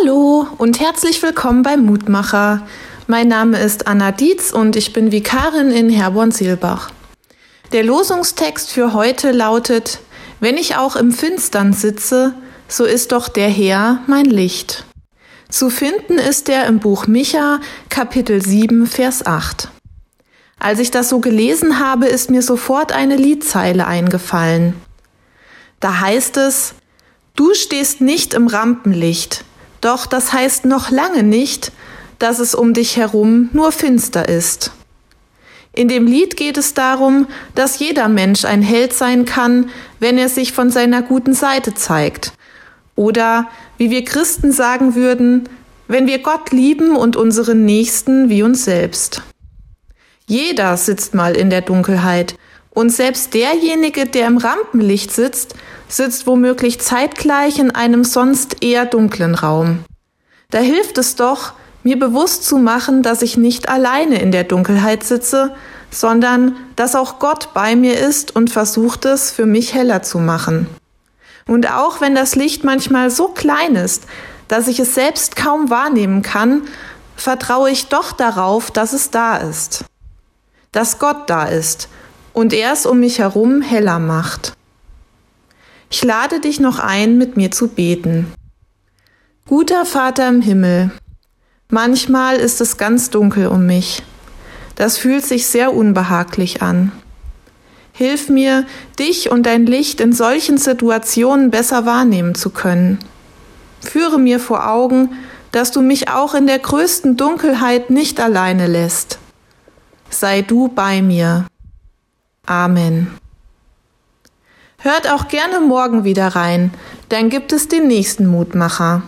Hallo und herzlich willkommen beim Mutmacher. Mein Name ist Anna Dietz und ich bin Vikarin in Herborn-Seelbach. Der Losungstext für heute lautet, wenn ich auch im Finstern sitze, so ist doch der Herr mein Licht. Zu finden ist er im Buch Micha, Kapitel 7, Vers 8. Als ich das so gelesen habe, ist mir sofort eine Liedzeile eingefallen. Da heißt es, Du stehst nicht im Rampenlicht, doch das heißt noch lange nicht, dass es um dich herum nur finster ist. In dem Lied geht es darum, dass jeder Mensch ein Held sein kann, wenn er sich von seiner guten Seite zeigt. Oder, wie wir Christen sagen würden, wenn wir Gott lieben und unseren Nächsten wie uns selbst. Jeder sitzt mal in der Dunkelheit, und selbst derjenige, der im Rampenlicht sitzt, sitzt womöglich zeitgleich in einem sonst eher dunklen Raum. Da hilft es doch, mir bewusst zu machen, dass ich nicht alleine in der Dunkelheit sitze, sondern dass auch Gott bei mir ist und versucht es für mich heller zu machen. Und auch wenn das Licht manchmal so klein ist, dass ich es selbst kaum wahrnehmen kann, vertraue ich doch darauf, dass es da ist. Dass Gott da ist und er es um mich herum heller macht. Ich lade dich noch ein, mit mir zu beten. Guter Vater im Himmel, manchmal ist es ganz dunkel um mich. Das fühlt sich sehr unbehaglich an. Hilf mir, dich und dein Licht in solchen Situationen besser wahrnehmen zu können. Führe mir vor Augen, dass du mich auch in der größten Dunkelheit nicht alleine lässt. Sei du bei mir. Amen. Hört auch gerne morgen wieder rein, dann gibt es den nächsten Mutmacher.